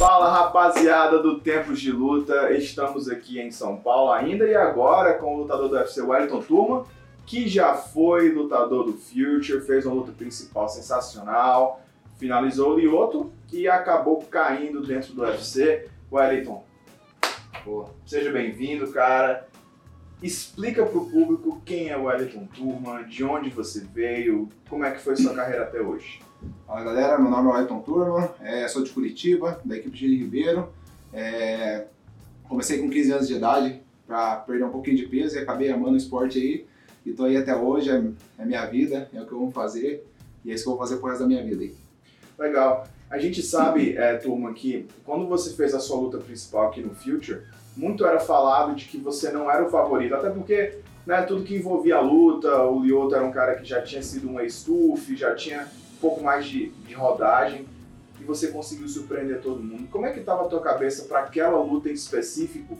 Fala rapaziada do Tempos de Luta, estamos aqui em São Paulo ainda e agora com o lutador do UFC Wellington Turma, que já foi lutador do Future, fez uma luta principal sensacional, finalizou o Lioto e acabou caindo dentro do UFC. Wellington, seja bem-vindo, cara. Explica pro público quem é o Wellington Turma, de onde você veio, como é que foi sua carreira até hoje. Fala galera, meu nome é Wellington Turma, é, sou de Curitiba, da equipe de Ribeiro. É, comecei com 15 anos de idade para perder um pouquinho de peso e acabei amando o esporte aí. E tô aí até hoje, é, é minha vida, é o que eu vou fazer e é isso que eu vou fazer pro resto da minha vida aí. Legal. A gente sabe, é, turma, que quando você fez a sua luta principal aqui no Future, muito era falado de que você não era o favorito, até porque né, tudo que envolvia a luta, o Lioto era um cara que já tinha sido um ex-tuff, já tinha pouco mais de, de rodagem, e você conseguiu surpreender todo mundo. Como é que estava a tua cabeça para aquela luta em específico?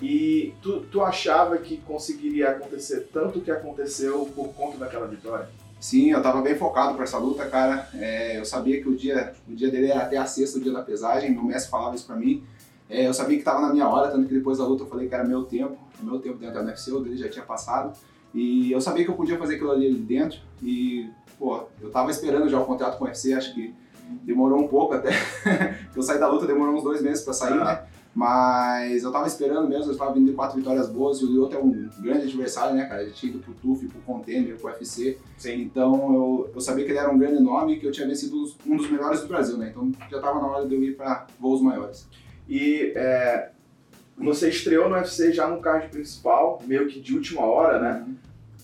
E tu, tu achava que conseguiria acontecer tanto que aconteceu por conta daquela vitória? Sim, eu tava bem focado para essa luta, cara. É, eu sabia que o dia, o dia dele era até a sexta, o dia da pesagem. Meu mestre falava isso para mim. É, eu sabia que estava na minha hora, tanto que depois da luta eu falei que era meu tempo, meu tempo dentro da UFC, o dele já tinha passado. E eu sabia que eu podia fazer aquilo ali dentro. E, pô, eu tava esperando já o contrato com o UFC, acho que demorou um pouco até. eu saí da luta, demorou uns dois meses para sair, né? Mas eu tava esperando mesmo, eu tava vindo de quatro vitórias boas e o Lyoto é um grande adversário, né, cara? Ele tinha ido pro TUF, pro Contender, pro UFC. Sim. Então eu, eu sabia que ele era um grande nome e que eu tinha vencido um dos melhores do Brasil, né? Então já tava na hora de eu ir para voos maiores. E é, você estreou no UFC já no card principal, meio que de última hora, né? Uhum.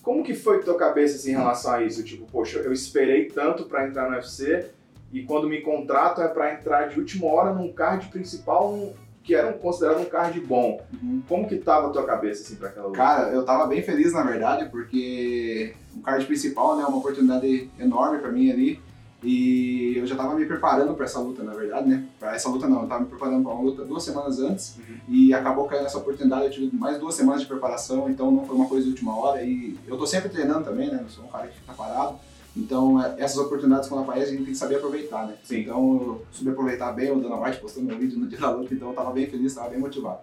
Como que foi tua cabeça assim, em relação a isso? Tipo, poxa, eu esperei tanto para entrar no UFC e quando me contratam é para entrar de última hora num card principal que era considerado um card bom. Uhum. Como que tava a tua cabeça assim para aquela luta? Cara, eu tava bem feliz na verdade, porque o card principal, né, é uma oportunidade enorme para mim ali. E eu já estava me preparando para essa luta, na verdade, né? Para essa luta não, eu estava me preparando para uma luta duas semanas antes uhum. e acabou caindo essa oportunidade. Eu tive mais duas semanas de preparação, então não foi uma coisa de última hora. E eu tô sempre treinando também, né? Não sou um cara que fica parado. Então, é, essas oportunidades quando aparecem, a gente tem que saber aproveitar, né? Sim. Então, eu soube aproveitar bem, o Dana White postando meu vídeo no dia da luta, então eu estava bem feliz, estava bem motivado.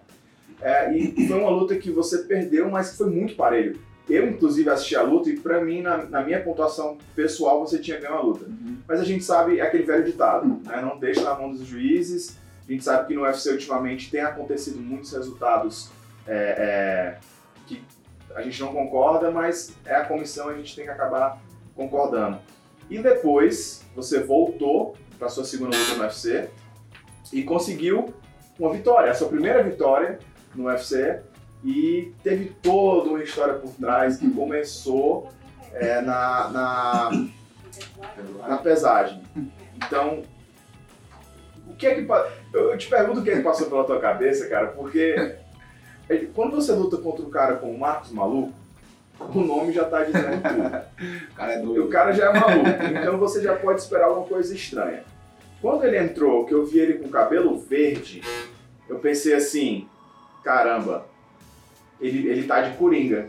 É, e foi uma luta que você perdeu, mas que foi muito parelho. Eu, inclusive, assisti a luta e, pra mim, na, na minha pontuação pessoal, você tinha ganho a luta. Uhum. Mas a gente sabe, é aquele velho ditado, uhum. né? Não deixa na mão dos juízes. A gente sabe que no UFC, ultimamente, tem acontecido muitos resultados é, é, que a gente não concorda, mas é a comissão a gente tem que acabar concordando. E depois, você voltou para sua segunda luta no UFC e conseguiu uma vitória, a sua primeira vitória no UFC e teve toda uma história por trás que começou é, na, na, na pesagem. Então, o que é que eu te pergunto o que é que passou pela tua cabeça, cara, porque é, quando você luta contra um cara como o Marcos Maluco, o nome já tá dizendo tudo. o cara é doido. O cara já é maluco, então você já pode esperar alguma coisa estranha. Quando ele entrou, que eu vi ele com cabelo verde, eu pensei assim, caramba, ele, ele tá de coringa.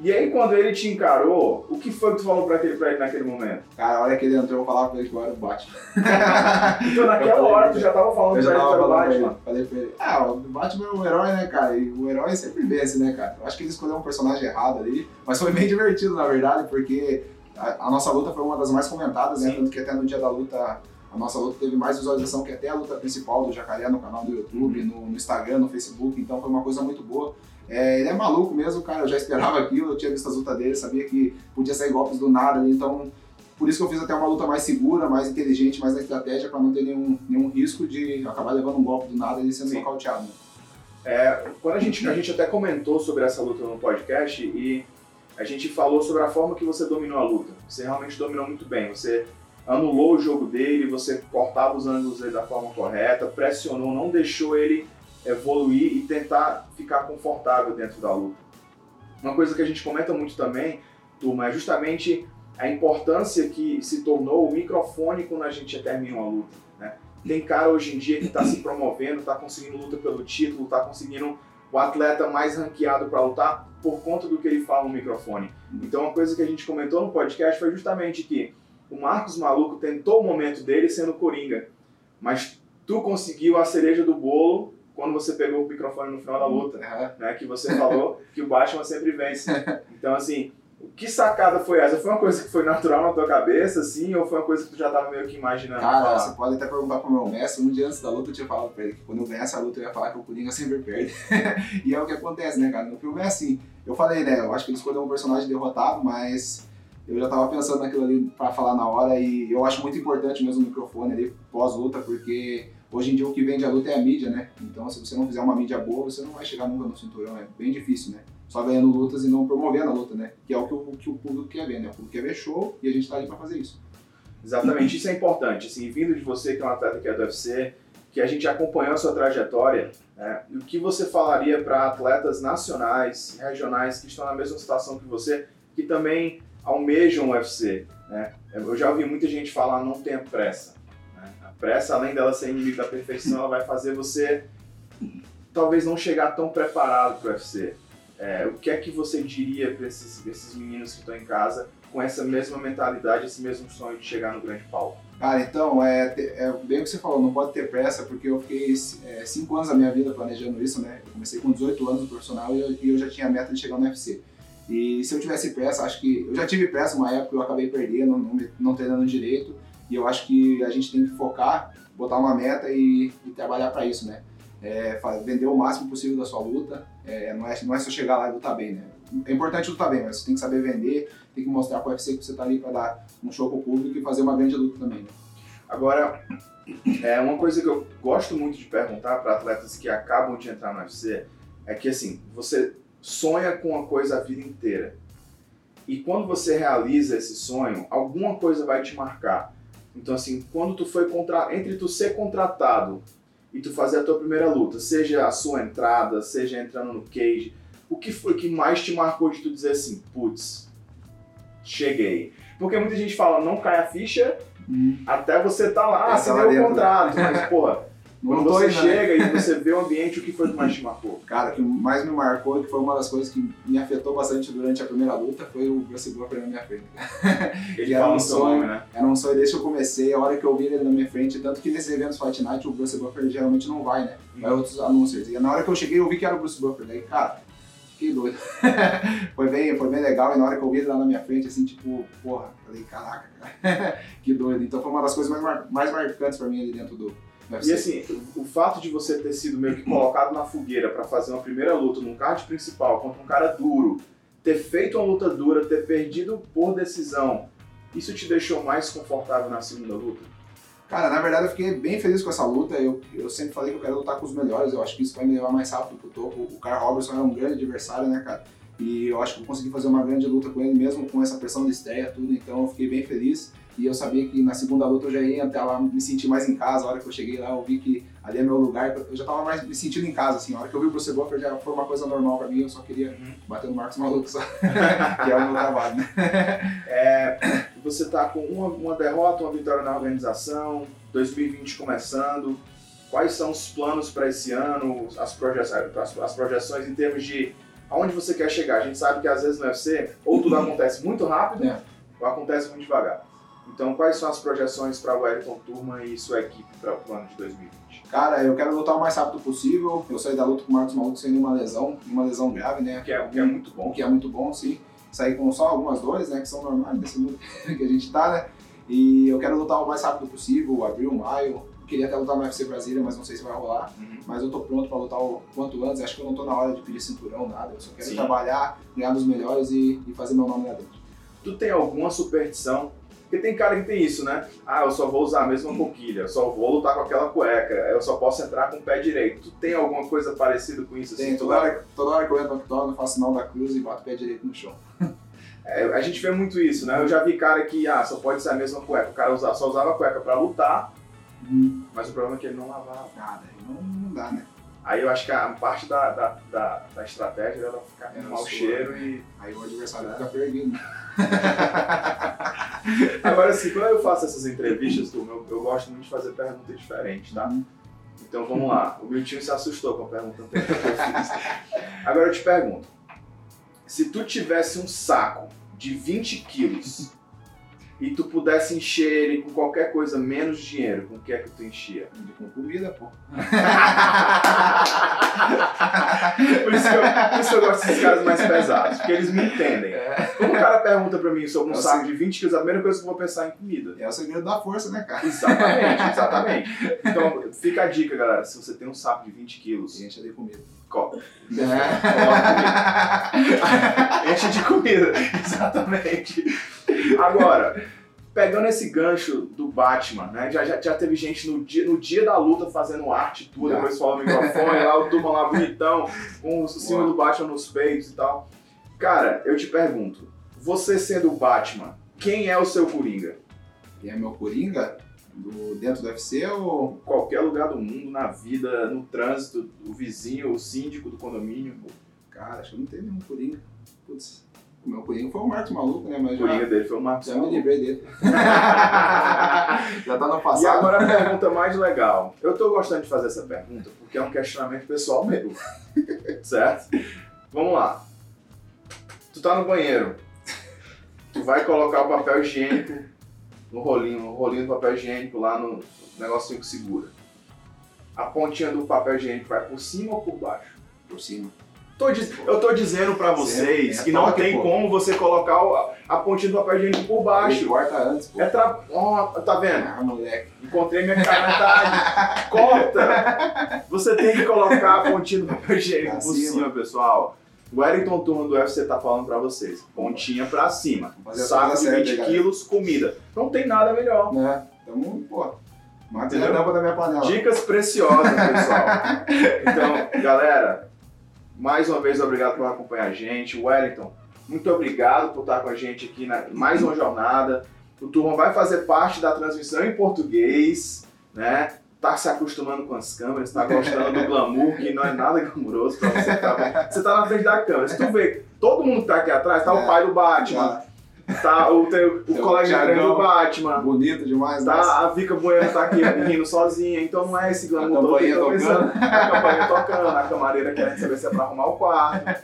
E aí, quando ele te encarou, o que foi que tu falou pra, aquele, pra ele naquele momento? Cara, a hora que ele entrou, eu falava pra ele que eu era o Batman. então, naquela hora, tu já tava falando pra ele que era o Batman? Falei pra ele, ah, o Batman é um herói, né, cara? E o herói sempre vence, né, cara? Eu acho que ele escolheu um personagem errado ali, mas foi bem divertido, na verdade, porque a, a nossa luta foi uma das mais comentadas, né? Tanto que até no dia da luta a nossa luta teve mais visualização que até a luta principal do Jacaré no canal do YouTube, no, no Instagram, no Facebook, então foi uma coisa muito boa. É, ele é maluco mesmo, cara. Eu já esperava aquilo, eu tinha visto as lutas dele, sabia que podia sair golpes do nada ali, então por isso que eu fiz até uma luta mais segura, mais inteligente, mais na estratégia, para não ter nenhum, nenhum risco de acabar levando um golpe do nada e sendo nocauteado. Né? É, quando a gente, a gente até comentou sobre essa luta no podcast e a gente falou sobre a forma que você dominou a luta. Você realmente dominou muito bem. Você anulou o jogo dele, você cortava os ângulos dele da forma correta, pressionou, não deixou ele evoluir e tentar ficar confortável dentro da luta. Uma coisa que a gente comenta muito também, turma, é justamente a importância que se tornou o microfone quando a gente termina uma luta. Né? Tem cara hoje em dia que está se promovendo, está conseguindo luta pelo título, está conseguindo o atleta mais ranqueado para lutar por conta do que ele fala no microfone. Então, uma coisa que a gente comentou no podcast foi justamente que o Marcos Maluco tentou o momento dele sendo Coringa, mas tu conseguiu a cereja do bolo quando você pegou o microfone no final da luta, Uhum. né? Que você falou que o Batman sempre vence. Então, assim, que sacada foi essa? Foi uma coisa que foi natural na tua cabeça, assim, ou foi uma coisa que tu já tava meio que imaginando Cara, falar? você pode até perguntar pro meu mestre, um dia antes da luta eu tinha falado pra ele que quando eu ganhasse a luta eu ia falar que o Coringa sempre perde. e é o que acontece, né, cara? No filme é assim. Eu falei, né, eu acho que ele escolheu um personagem derrotado, mas eu já tava pensando naquilo ali pra falar na hora e eu acho muito importante mesmo o microfone ali pós-luta, porque hoje em dia o que vende a luta é a mídia, né? Então se você não fizer uma mídia boa, você não vai chegar nunca no cinturão, é bem difícil, né? Só ganhando lutas e não promovendo a luta, né? Que é o que o, que o público quer ver, né? O público quer ver show e a gente tá ali pra fazer isso. Exatamente, isso é importante. Assim, vindo de você, que é um atleta que é do UFC, que a gente acompanhou a sua trajetória, né, o que você falaria para atletas nacionais, regionais, que estão na mesma situação que você, que também almejam o UFC? Né? Eu já ouvi muita gente falar, não tenha pressa. Né? A pressa, além dela ser inimigo da perfeição, ela vai fazer você talvez não chegar tão preparado para o UFC. É, o que é que você diria para esses, esses meninos que estão em casa com essa mesma mentalidade, esse mesmo sonho de chegar no grande palco? Cara, então, é, é bem o que você falou, não pode ter pressa, porque eu fiquei é, cinco anos da minha vida planejando isso, né? Eu comecei com 18 anos no profissional e eu, e eu já tinha a meta de chegar no UFC. E se eu tivesse pressa, acho que. Eu já tive pressa uma época, eu acabei perdendo, não, não treinando direito, e eu acho que a gente tem que focar, botar uma meta e, e trabalhar para isso, né? É, vender o máximo possível da sua luta, é, não, é, não é só chegar lá e lutar bem, né? É importante lutar bem, mas você tem que saber vender, tem que mostrar para o UFC que você tá ali para dar um show pro público e fazer uma grande luta também, né? Agora, é uma coisa que eu gosto muito de perguntar para atletas que acabam de entrar no UFC é que assim, você sonha com uma coisa a vida inteira. E quando você realiza esse sonho, alguma coisa vai te marcar. Então assim, quando tu foi contra... entre tu ser contratado e tu fazer a tua primeira luta, seja a sua entrada, seja entrando no cage, o que foi que mais te marcou de tu dizer assim, putz, cheguei? Porque muita gente fala, não cai a ficha até você tá lá, assinar lá o né? contrato. Mas, porra, quando você chega e você vê o ambiente, o que foi que mais te marcou? Cara, o que mais me marcou e que foi uma das coisas que me afetou bastante durante a primeira luta foi o Bruce Buffer na minha frente. Ele era um sonho. nome, né? Era um sonho desde que eu comecei, a hora que eu vi ele na minha frente, tanto que nesses eventos Fight Night o Bruce Buffer geralmente não vai, né? Vai outros anúncios. E na hora que eu cheguei eu vi que era o Bruce Buffer, daí, cara, fiquei doido. foi, bem, foi bem legal e na hora que eu vi ele lá na minha frente, assim, tipo, porra, falei, caraca, cara, que doido. Então foi uma das coisas mais, mar- mais marcantes pra mim ali dentro do UFC. E assim, o fato de você ter sido meio que colocado na fogueira pra fazer uma primeira luta num card principal contra um cara duro, ter feito uma luta dura, ter perdido por decisão, isso te deixou mais confortável na segunda luta? Cara, na verdade eu fiquei bem feliz com essa luta. Eu, eu sempre falei que eu quero lutar com os melhores. Eu acho que isso vai me levar mais rápido pro topo. O Carl Robertson é um grande adversário, né, cara? E eu acho que eu consegui fazer uma grande luta com ele, mesmo com essa pressão de estreia, tudo. Então eu fiquei bem feliz. E eu sabia que na segunda luta eu já ia até lá me sentir mais em casa. A hora que eu cheguei lá, eu vi que ali é meu lugar. Eu já tava mais me sentindo em casa, assim. A hora que eu vi o Bruce Buffer já foi uma coisa normal pra mim. Eu só queria Uhum. bater no Marcos Maluco, só. que é o meu trabalho, né? É, você tá com uma, uma derrota, uma vitória na organização, 2020 começando. Quais são os planos para esse ano, as projeções, as, as projeções em termos de aonde você quer chegar? A gente sabe que às vezes no UFC, ou tudo acontece muito rápido, É. ou acontece muito devagar. Então, quais são as projeções para o Wellington Turma e sua equipe para o ano de 2020? Cara, eu quero lutar o mais rápido possível. Eu saí da luta com o Marcos Maluco sem nenhuma lesão, uma lesão grave, né? Que é, que é muito bom. que é muito bom, sim. Saí com só algumas dores, né? Que são normais desse mundo que a gente tá, né? E eu quero lutar o mais rápido possível, abril, maio. Eu queria até lutar no UFC Brasília, mas não sei se vai rolar. Uhum. Mas eu tô pronto pra lutar o quanto antes. Acho que eu não tô na hora de pedir cinturão, nada. Eu só quero Sim. trabalhar, ganhar dos melhores e, e fazer meu nome lá dentro. Tu tem alguma superstição? Porque tem cara que tem isso, né? Ah, eu só vou usar a mesma coquilha, eu só vou lutar com aquela cueca, eu só posso entrar com o pé direito. Tu tem alguma coisa parecida com isso? Tem, assim, toda hora, toda hora que eu entro no octógono, eu faço sinal da cruz e bato o pé direito no chão. É, a gente vê muito isso, né? Eu já vi cara que, ah, só pode ser a mesma cueca. O cara usa- só usava a cueca pra lutar, mas o problema é que ele não lavava. Nada, não, não dá, né? Aí eu acho que a parte da, da, da, da estratégia era ficar com É, mau cheiro e. Aí o adversário fica perdido. Agora, assim, quando eu faço essas entrevistas, turma, eu, eu gosto muito de fazer pergunta diferente, tá? Então vamos lá. O Miltinho se assustou com a pergunta que eu fiz. Agora eu te pergunto: se tu tivesse um saco de 20 quilos e tu pudesse encher ele com qualquer coisa menos dinheiro, com o que é que tu enchia? Com comida, pô. por, isso que eu, por isso que eu gosto desses caras mais pesados, porque eles me entendem. Quando o cara pergunta pra mim sobre um É saco de 20 quilos, a primeira coisa que eu vou pensar é em comida. É o segredo da força, né, cara? Exatamente, exatamente. Então, fica a dica, galera. Se você tem um saco de 20 quilos, Enche de comida. co- É. enche de comida. Exatamente. Agora, pegando esse gancho do Batman, né? Já, já, já teve gente no dia, no dia da luta fazendo arte tudo, Já. depois fala no microfone, lá o turma lá bonitão, com o símbolo do Batman nos peitos e tal. Cara, eu te pergunto, você sendo o Batman, quem é o seu Coringa? E é meu Coringa? Do, dentro do UFC ou. qualquer lugar do mundo, na vida, no trânsito, o vizinho, o síndico do condomínio. Cara, acho que não teve nenhum Coringa. Putz. O meu Coringa foi o Marcos Maluco, né? Mas O já, Coringa dele foi o Marcos já me livrei dele. já tá no E passado. agora a pergunta mais legal. Eu tô gostando de fazer essa pergunta porque é um questionamento pessoal meu. certo? Vamos lá. Tu tá no banheiro. Tu vai colocar o papel higiênico no rolinho, no rolinho do papel higiênico lá no negocinho que segura. A pontinha do papel higiênico vai por cima ou por baixo? Por cima. Eu tô dizendo pra vocês É, que não tem pô. como você colocar a pontinha do papel higiênico por baixo. corta antes, pô. É tra... Ó, tá vendo? Ah, moleque. Encontrei minha cara metade. Corta! Você tem que colocar a pontinha do papel higiênico por cima. pessoal. O Wellington Turno do UFC tá falando pra vocês. Pontinha pra cima. Saco de certa, 20 galera. quilos, comida. Não tem nada melhor. Né? Tamo, pô. Mata a da minha panela. Dicas preciosas, pessoal. Então, galera, mais uma vez obrigado por acompanhar a gente. Wellington, muito obrigado por estar com a gente aqui na mais uma jornada. O Turma vai fazer parte da transmissão em português, né? Tá se acostumando com as câmeras, tá gostando do glamour, que não é nada glamuroso pra você. Tá, você tá na frente da câmera. Se tu vê, todo mundo que tá aqui atrás, tá o É. pai do Batman, tá o, teu, o colega de treino do. Batman. Bonito demais, né? Tá, a Vika Bueno tá aqui rindo sozinha, então não é esse glamour que eu tô pensando. A campanha tocando, a camareira querendo saber se é pra arrumar o quarto.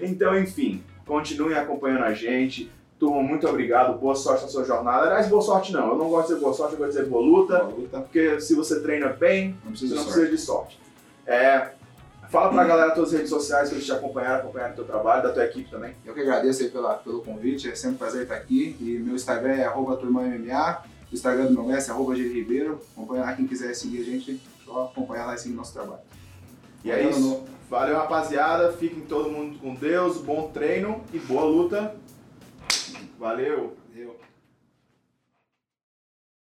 Então, enfim, continuem acompanhando a gente. Turma, muito obrigado, boa sorte na sua jornada. Aliás, boa sorte não, eu não gosto de dizer boa sorte, eu gosto de dizer boa luta, Uma luta. porque se você treina bem, Não você não de precisa sorte. de sorte. É, fala pra galera das tuas redes sociais que eles te acompanharam, acompanharam o teu trabalho, da tua equipe também. Eu que agradeço aí pela, pelo convite, é sempre um prazer estar aqui. E meu Instagram é arroba turmamma, o Instagram do meu mestre é arroba Ribeiro. Acompanha lá quem quiser seguir a gente, só acompanhar lá e seguir nosso trabalho. E é Valeu, isso. Valeu, rapaziada. Fiquem todo mundo com Deus, bom treino e boa luta. Valeu! Valeu.